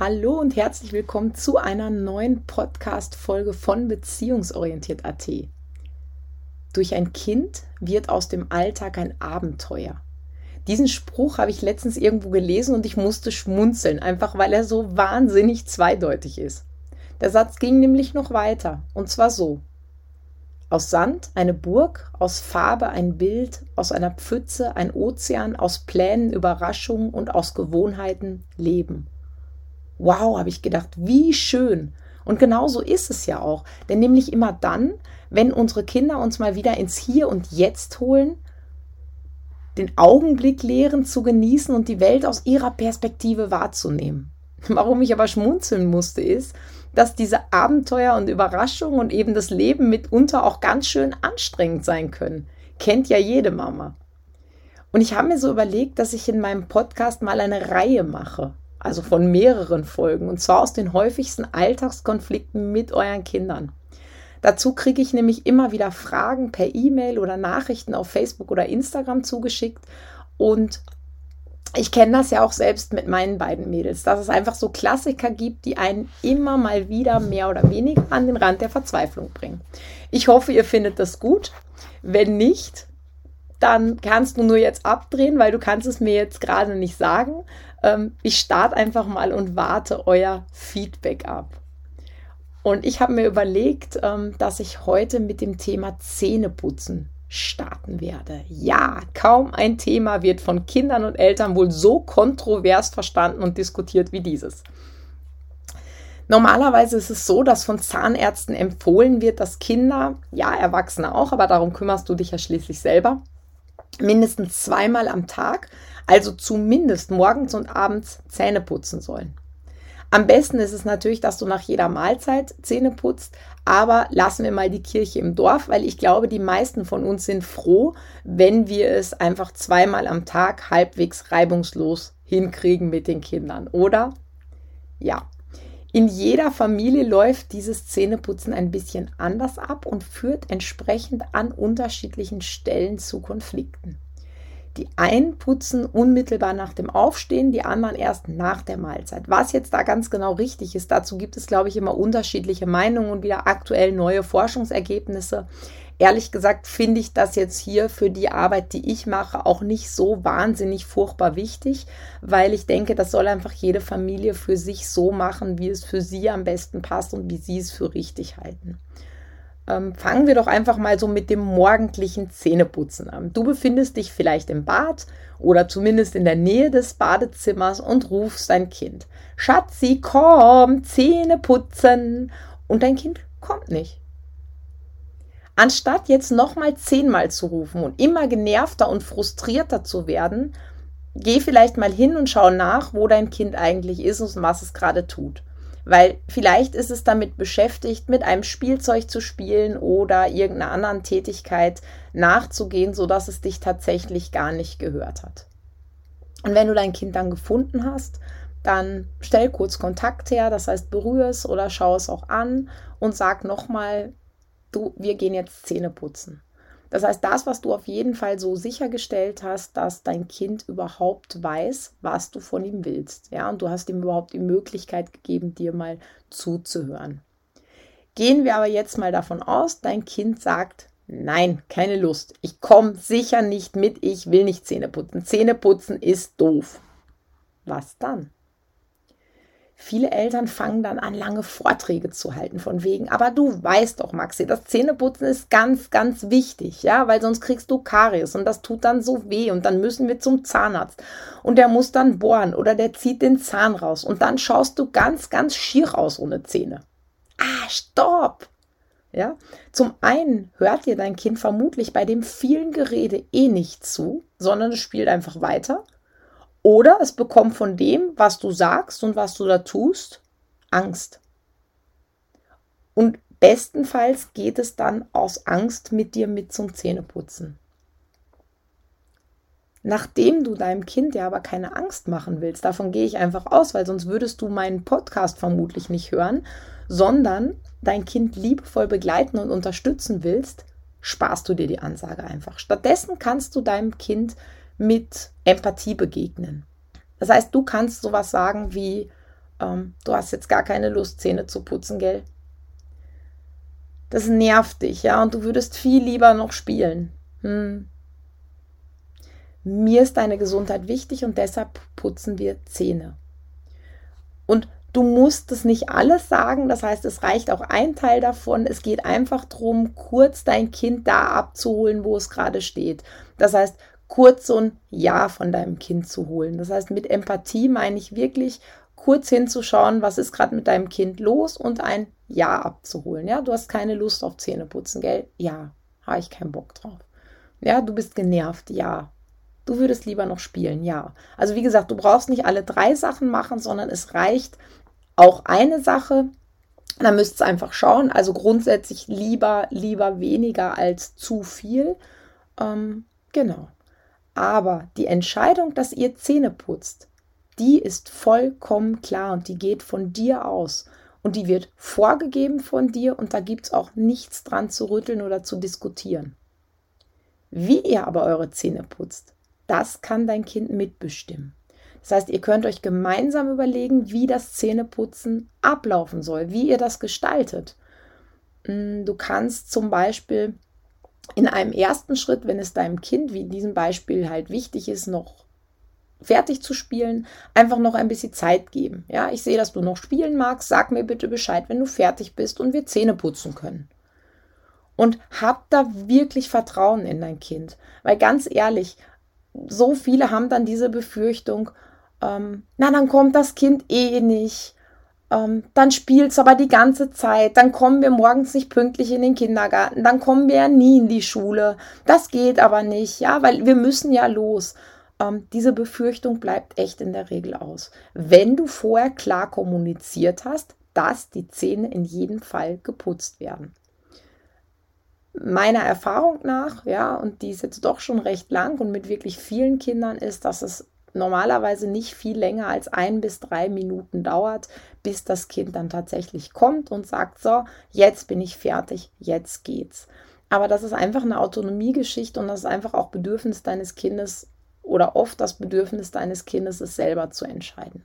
Hallo und herzlich willkommen zu einer neuen Podcast-Folge von Beziehungsorientiert.at. Durch ein Kind wird aus dem Alltag ein Abenteuer. Diesen Spruch habe ich letztens irgendwo gelesen und ich musste schmunzeln, einfach weil er so wahnsinnig zweideutig ist. Der Satz ging nämlich noch weiter, und zwar so. Aus Sand eine Burg, aus Farbe ein Bild, aus einer Pfütze ein Ozean, aus Plänen Überraschungen und aus Gewohnheiten Leben. Wow, habe ich gedacht, wie schön. Und genau so ist es ja auch. Denn nämlich immer dann, wenn unsere Kinder uns mal wieder ins Hier und Jetzt holen, den Augenblick lehren zu genießen und die Welt aus ihrer Perspektive wahrzunehmen. Warum ich aber schmunzeln musste, ist, dass diese Abenteuer und Überraschungen und eben das Leben mitunter auch ganz schön anstrengend sein können. Kennt ja jede Mama. Und ich habe mir so überlegt, dass ich in meinem Podcast mal eine Reihe mache also von mehreren Folgen, und zwar aus den häufigsten Alltagskonflikten mit euren Kindern. Dazu kriege ich nämlich immer wieder Fragen per E-Mail oder Nachrichten auf Facebook oder Instagram zugeschickt und ich kenne das ja auch selbst mit meinen beiden Mädels, dass es einfach so Klassiker gibt, die einen immer mal wieder mehr oder weniger an den Rand der Verzweiflung bringen. Ich hoffe, ihr findet das gut. Wenn nicht, dann kannst du nur jetzt abdrehen, weil du kannst es mir jetzt gerade nicht sagen. Ähm, ich starte einfach mal und warte euer Feedback ab. Und ich habe mir überlegt, ähm, dass ich heute mit dem Thema Zähneputzen starten werde. Ja, kaum ein Thema wird von Kindern und Eltern wohl so kontrovers verstanden und diskutiert wie dieses. Normalerweise ist es so, dass von Zahnärzten empfohlen wird, dass Kinder, ja, Erwachsene auch, aber darum kümmerst du dich ja schließlich selber, mindestens zweimal am Tag, also zumindest morgens und abends Zähne putzen sollen. Am besten ist es natürlich, dass du nach jeder Mahlzeit Zähne putzt, aber lassen wir mal die Kirche im Dorf, weil ich glaube, die meisten von uns sind froh, wenn wir es einfach zweimal am Tag halbwegs reibungslos hinkriegen mit den Kindern, oder? Ja. In jeder Familie läuft dieses Zähneputzen ein bisschen anders ab und führt entsprechend an unterschiedlichen Stellen zu Konflikten. Die einen putzen unmittelbar nach dem Aufstehen, die anderen erst nach der Mahlzeit. Was jetzt da ganz genau richtig ist, dazu gibt es, glaube ich, immer unterschiedliche Meinungen und wieder aktuell neue Forschungsergebnisse. Ehrlich gesagt finde ich das jetzt hier für die Arbeit, die ich mache, auch nicht so wahnsinnig furchtbar wichtig, weil ich denke, das soll einfach jede Familie für sich so machen, wie es für sie am besten passt und wie sie es für richtig halten. Ähm, fangen wir doch einfach mal so mit dem morgendlichen Zähneputzen an. Du befindest dich vielleicht im Bad oder zumindest in der Nähe des Badezimmers und rufst dein Kind. Schatzi, komm, Zähne putzen. Und dein Kind kommt nicht. Anstatt jetzt nochmal zehnmal zu rufen und immer genervter und frustrierter zu werden, geh vielleicht mal hin und schau nach, wo dein Kind eigentlich ist und was es gerade tut. Weil vielleicht ist es damit beschäftigt, mit einem Spielzeug zu spielen oder irgendeiner anderen Tätigkeit nachzugehen, sodass es dich tatsächlich gar nicht gehört hat. Und wenn du dein Kind dann gefunden hast, dann stell kurz Kontakt her, das heißt berühre es oder schau es auch an und sag nochmal, du, wir gehen jetzt Zähne putzen. Das heißt, das, was du auf jeden Fall so sichergestellt hast, dass dein Kind überhaupt weiß, was du von ihm willst. Ja, und du hast ihm überhaupt die Möglichkeit gegeben, dir mal zuzuhören. Gehen wir aber jetzt mal davon aus, dein Kind sagt, nein, keine Lust. Ich komme sicher nicht mit, ich will nicht Zähne putzen. Zähne putzen ist doof. Was dann? Viele Eltern fangen dann an, lange Vorträge zu halten von wegen, aber du weißt doch, Maxi, das Zähneputzen ist ganz, ganz wichtig, ja, weil sonst kriegst du Karies und das tut dann so weh und dann müssen wir zum Zahnarzt und der muss dann bohren oder der zieht den Zahn raus und dann schaust du ganz, ganz schier aus ohne Zähne. Ah, stopp! Ja, zum einen hört dir dein Kind vermutlich bei dem vielen Gerede eh nicht zu, sondern es spielt einfach weiter oder es bekommt von dem, was du sagst und was du da tust, Angst. Und bestenfalls geht es dann aus Angst mit dir mit zum Zähneputzen. Nachdem du deinem Kind ja aber keine Angst machen willst, davon gehe ich einfach aus, weil sonst würdest du meinen Podcast vermutlich nicht hören, sondern dein Kind liebevoll begleiten und unterstützen willst, sparst du dir die Ansage einfach. Stattdessen kannst du deinem Kind mit Empathie begegnen. Das heißt, du kannst sowas sagen wie, ähm, du hast jetzt gar keine Lust, Zähne zu putzen, gell? Das nervt dich, ja, und du würdest viel lieber noch spielen. Hm. Mir ist deine Gesundheit wichtig und deshalb putzen wir Zähne. Und du musst es nicht alles sagen, das heißt, es reicht auch ein Teil davon. Es geht einfach darum, kurz dein Kind da abzuholen, wo es gerade steht. Das heißt, kurz so ein Ja von deinem Kind zu holen. Das heißt, mit Empathie meine ich wirklich kurz hinzuschauen, was ist gerade mit deinem Kind los und ein Ja abzuholen. Ja, du hast keine Lust auf Zähneputzen, gell? Ja, habe ich keinen Bock drauf. Ja, du bist genervt, ja. Du würdest lieber noch spielen, ja. Also wie gesagt, du brauchst nicht alle drei Sachen machen, sondern es reicht auch eine Sache. Da müsst ihr einfach schauen. Also grundsätzlich lieber, lieber weniger als zu viel. Ähm, genau. Aber die Entscheidung, dass ihr Zähne putzt, die ist vollkommen klar und die geht von dir aus. Und die wird vorgegeben von dir und da gibt es auch nichts dran zu rütteln oder zu diskutieren. Wie ihr aber eure Zähne putzt, das kann dein Kind mitbestimmen. Das heißt, ihr könnt euch gemeinsam überlegen, wie das Zähneputzen ablaufen soll, wie ihr das gestaltet. Mm, du kannst zum Beispiel in einem ersten Schritt, wenn es deinem Kind, wie in diesem Beispiel halt wichtig ist, noch fertig zu spielen, einfach noch ein bisschen Zeit geben. Ja, ich sehe, dass du noch spielen magst. Sag mir bitte Bescheid, wenn du fertig bist und wir Zähne putzen können. Und hab da wirklich Vertrauen in dein Kind. Weil ganz ehrlich, so viele haben dann diese Befürchtung, ähm, na, dann kommt das Kind eh nicht. Ähm, dann spielt es aber die ganze Zeit. Dann kommen wir morgens nicht pünktlich in den Kindergarten. Dann kommen wir ja nie in die Schule. Das geht aber nicht, ja, weil wir müssen ja los. Ähm, diese Befürchtung bleibt echt in der Regel aus. Wenn du vorher klar kommuniziert hast, dass die Zähne in jedem Fall geputzt werden meiner Erfahrung nach, ja, und die ist jetzt doch schon recht lang und mit wirklich vielen Kindern ist, dass es normalerweise nicht viel länger als ein bis drei Minuten dauert, bis das Kind dann tatsächlich kommt und sagt, so, jetzt bin ich fertig, jetzt geht's. Aber das ist einfach eine Autonomiegeschichte und das ist einfach auch Bedürfnis deines Kindes oder oft das Bedürfnis deines Kindes, es selber zu entscheiden.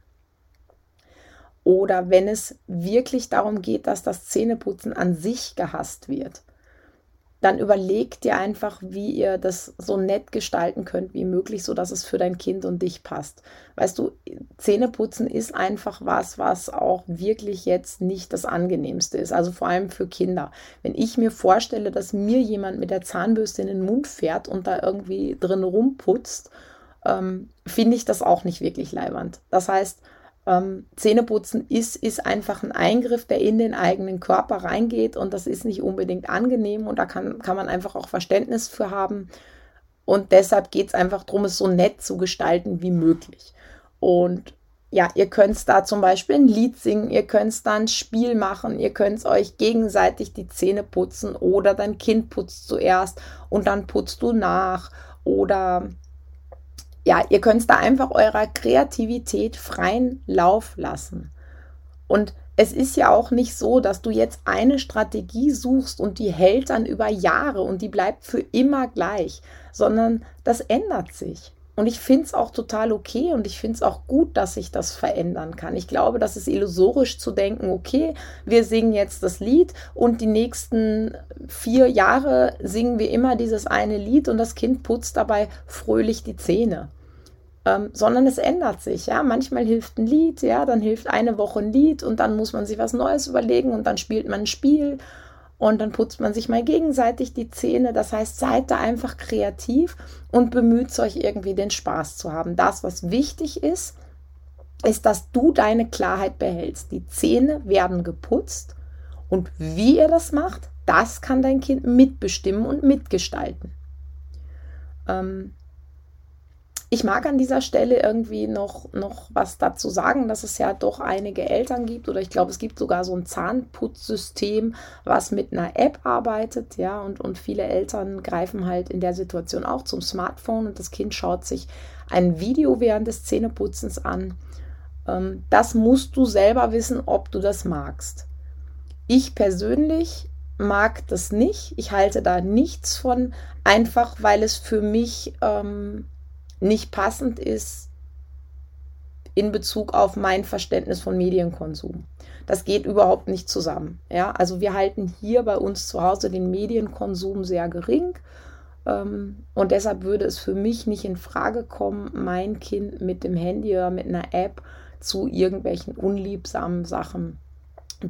Oder wenn es wirklich darum geht, dass das Zähneputzen an sich gehasst wird, dann überleg dir einfach, wie ihr das so nett gestalten könnt wie möglich, so dass es für dein Kind und dich passt. Weißt du, Zähneputzen ist einfach was, was auch wirklich jetzt nicht das angenehmste ist, also vor allem für Kinder. Wenn ich mir vorstelle, dass mir jemand mit der Zahnbürste in den Mund fährt und da irgendwie drin rumputzt, ähm, finde ich das auch nicht wirklich leibernd. Das heißt, ähm, Zähneputzen ist, ist einfach ein Eingriff, der in den eigenen Körper reingeht und das ist nicht unbedingt angenehm und da kann, kann man einfach auch Verständnis für haben. Und deshalb geht es einfach darum, es so nett zu gestalten wie möglich. Und ja, ihr könnt da zum Beispiel ein Lied singen, ihr könnt da ein Spiel machen, ihr könnt euch gegenseitig die Zähne putzen oder dein Kind putzt zuerst und dann putzt du nach oder ja, ihr könnt da einfach eurer Kreativität freien Lauf lassen. Und es ist ja auch nicht so, dass du jetzt eine Strategie suchst und die hält dann über Jahre und die bleibt für immer gleich, sondern das ändert sich. Und ich finde es auch total okay und ich finde es auch gut, dass sich das verändern kann. Ich glaube, das ist illusorisch zu denken, okay, wir singen jetzt das Lied und die nächsten vier Jahre singen wir immer dieses eine Lied und das Kind putzt dabei fröhlich die Zähne. Ähm, sondern es ändert sich. Ja, manchmal hilft ein Lied, ja, dann hilft eine Woche ein Lied und dann muss man sich was Neues überlegen und dann spielt man ein Spiel und dann putzt man sich mal gegenseitig die Zähne. Das heißt, seid da einfach kreativ und bemüht euch irgendwie den Spaß zu haben. Das, was wichtig ist, ist, dass du deine Klarheit behältst. Die Zähne werden geputzt und wie ihr das macht, das kann dein Kind mitbestimmen und mitgestalten. Ähm, ich mag an dieser Stelle irgendwie noch, noch was dazu sagen, dass es ja doch einige Eltern gibt oder ich glaube, es gibt sogar so ein Zahnputzsystem, was mit einer App arbeitet, ja, und, und viele Eltern greifen halt in der Situation auch zum Smartphone und das Kind schaut sich ein Video während des Zähneputzens an. Ähm, das musst du selber wissen, ob du das magst. Ich persönlich mag das nicht. Ich halte da nichts von, einfach weil es für mich ähm, nicht passend ist in Bezug auf mein Verständnis von Medienkonsum. Das geht überhaupt nicht zusammen. Ja, also wir halten hier bei uns zu Hause den Medienkonsum sehr gering. Ähm, und deshalb würde es für mich nicht in Frage kommen, mein Kind mit dem Handy oder mit einer App zu irgendwelchen unliebsamen Sachen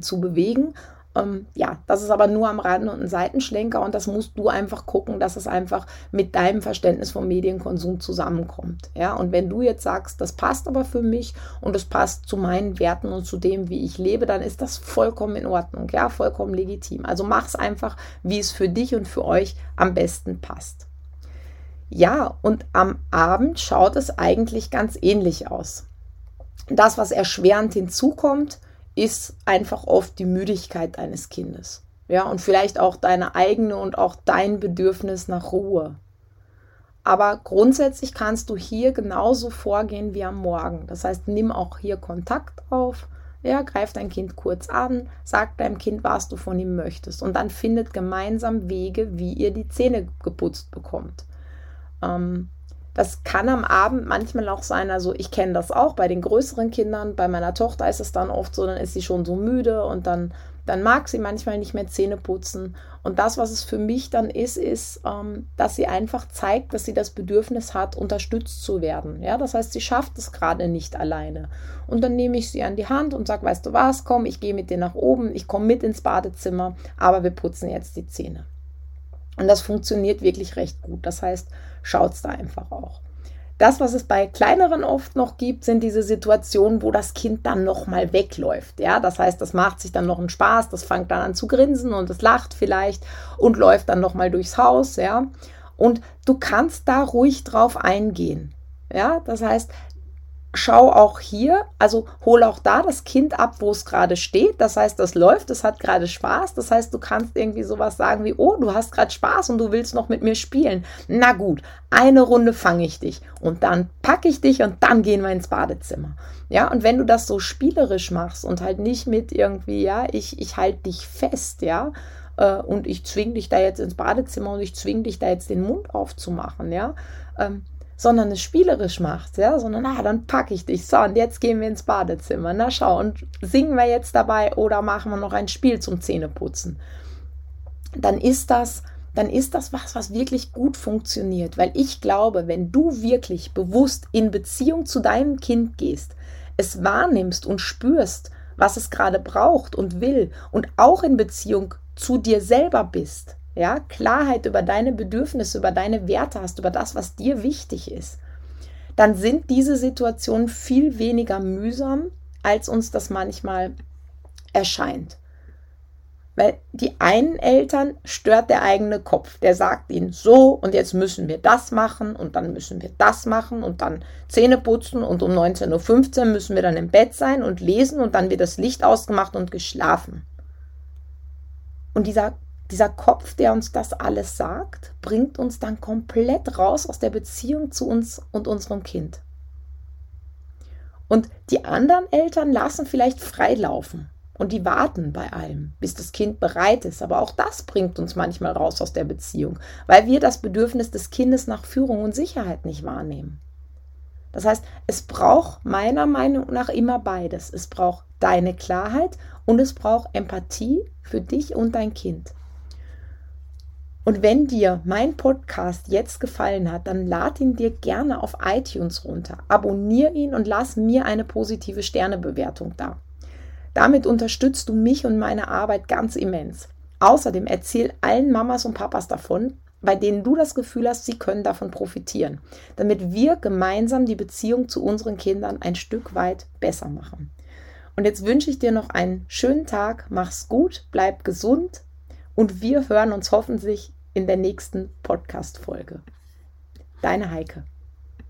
zu bewegen. Ähm, ja, das ist aber nur am Rande und ein Seitenschlenker und das musst du einfach gucken, dass es einfach mit deinem Verständnis vom Medienkonsum zusammenkommt. Ja, und wenn du jetzt sagst, das passt aber für mich und es passt zu meinen Werten und zu dem, wie ich lebe, dann ist das vollkommen in Ordnung. Ja, vollkommen legitim. Also mach es einfach, wie es für dich und für euch am besten passt. Ja, und am Abend schaut es eigentlich ganz ähnlich aus. Das, was erschwerend hinzukommt, ist einfach oft die Müdigkeit deines Kindes. Ja, und vielleicht auch deine eigene und auch dein Bedürfnis nach Ruhe. Aber grundsätzlich kannst du hier genauso vorgehen wie am Morgen. Das heißt, nimm auch hier Kontakt auf. Ja, greif dein Kind kurz an, sag deinem Kind, was du von ihm möchtest. Und dann findet gemeinsam Wege, wie ihr die Zähne geputzt bekommt. Ähm, das kann am Abend manchmal auch sein, also ich kenne das auch bei den größeren Kindern. Bei meiner Tochter ist es dann oft so, dann ist sie schon so müde und dann, dann mag sie manchmal nicht mehr Zähne putzen. Und das, was es für mich dann ist, ist, ähm, dass sie einfach zeigt, dass sie das Bedürfnis hat, unterstützt zu werden. Ja, das heißt, sie schafft es gerade nicht alleine. Und dann nehme ich sie an die Hand und sage, weißt du was, komm, ich gehe mit dir nach oben, ich komme mit ins Badezimmer, aber wir putzen jetzt die Zähne. Und das funktioniert wirklich recht gut. Das heißt, schaut es da einfach auch. Das, was es bei kleineren oft noch gibt, sind diese Situationen, wo das Kind dann nochmal wegläuft. Ja, das heißt, das macht sich dann noch einen Spaß, das fängt dann an zu grinsen und es lacht vielleicht und läuft dann nochmal durchs Haus. Ja, und du kannst da ruhig drauf eingehen. Ja, das heißt, schau auch hier, also hol auch da das Kind ab, wo es gerade steht. Das heißt, das läuft, es hat gerade Spaß. Das heißt, du kannst irgendwie sowas sagen wie, oh, du hast gerade Spaß und du willst noch mit mir spielen. Na gut, eine Runde fange ich dich und dann packe ich dich und dann gehen wir ins Badezimmer. Ja, und wenn du das so spielerisch machst und halt nicht mit irgendwie, ja, ich, ich halte dich fest, ja, äh, und ich zwinge dich da jetzt ins Badezimmer und ich zwinge dich da jetzt den Mund aufzumachen, ja, ähm, sondern es spielerisch macht, ja, sondern, ah, dann packe ich dich, so, und jetzt gehen wir ins Badezimmer, na schau, und singen wir jetzt dabei oder machen wir noch ein Spiel zum Zähneputzen, dann ist das, dann ist das was, was wirklich gut funktioniert, weil ich glaube, wenn du wirklich bewusst in Beziehung zu deinem Kind gehst, es wahrnimmst und spürst, was es gerade braucht und will und auch in Beziehung zu dir selber bist, ja, Klarheit über deine Bedürfnisse, über deine Werte hast, über das, was dir wichtig ist, dann sind diese Situationen viel weniger mühsam, als uns das manchmal erscheint. Weil die einen Eltern stört der eigene Kopf. Der sagt ihnen so und jetzt müssen wir das machen und dann müssen wir das machen und dann Zähne putzen und um 19.15 Uhr müssen wir dann im Bett sein und lesen und dann wird das Licht ausgemacht und geschlafen. Und dieser dieser Kopf, der uns das alles sagt, bringt uns dann komplett raus aus der Beziehung zu uns und unserem Kind. Und die anderen Eltern lassen vielleicht freilaufen und die warten bei allem, bis das Kind bereit ist. Aber auch das bringt uns manchmal raus aus der Beziehung, weil wir das Bedürfnis des Kindes nach Führung und Sicherheit nicht wahrnehmen. Das heißt, es braucht meiner Meinung nach immer beides. Es braucht deine Klarheit und es braucht Empathie für dich und dein Kind. Und wenn dir mein Podcast jetzt gefallen hat, dann lad ihn dir gerne auf iTunes runter. Abonnier ihn und lass mir eine positive Sternebewertung da. Damit unterstützt du mich und meine Arbeit ganz immens. Außerdem erzähl allen Mamas und Papas davon, bei denen du das Gefühl hast, sie können davon profitieren, damit wir gemeinsam die Beziehung zu unseren Kindern ein Stück weit besser machen. Und jetzt wünsche ich dir noch einen schönen Tag, mach's gut, bleib gesund und wir hören uns hoffentlich in der nächsten Podcast-Folge. Deine Heike.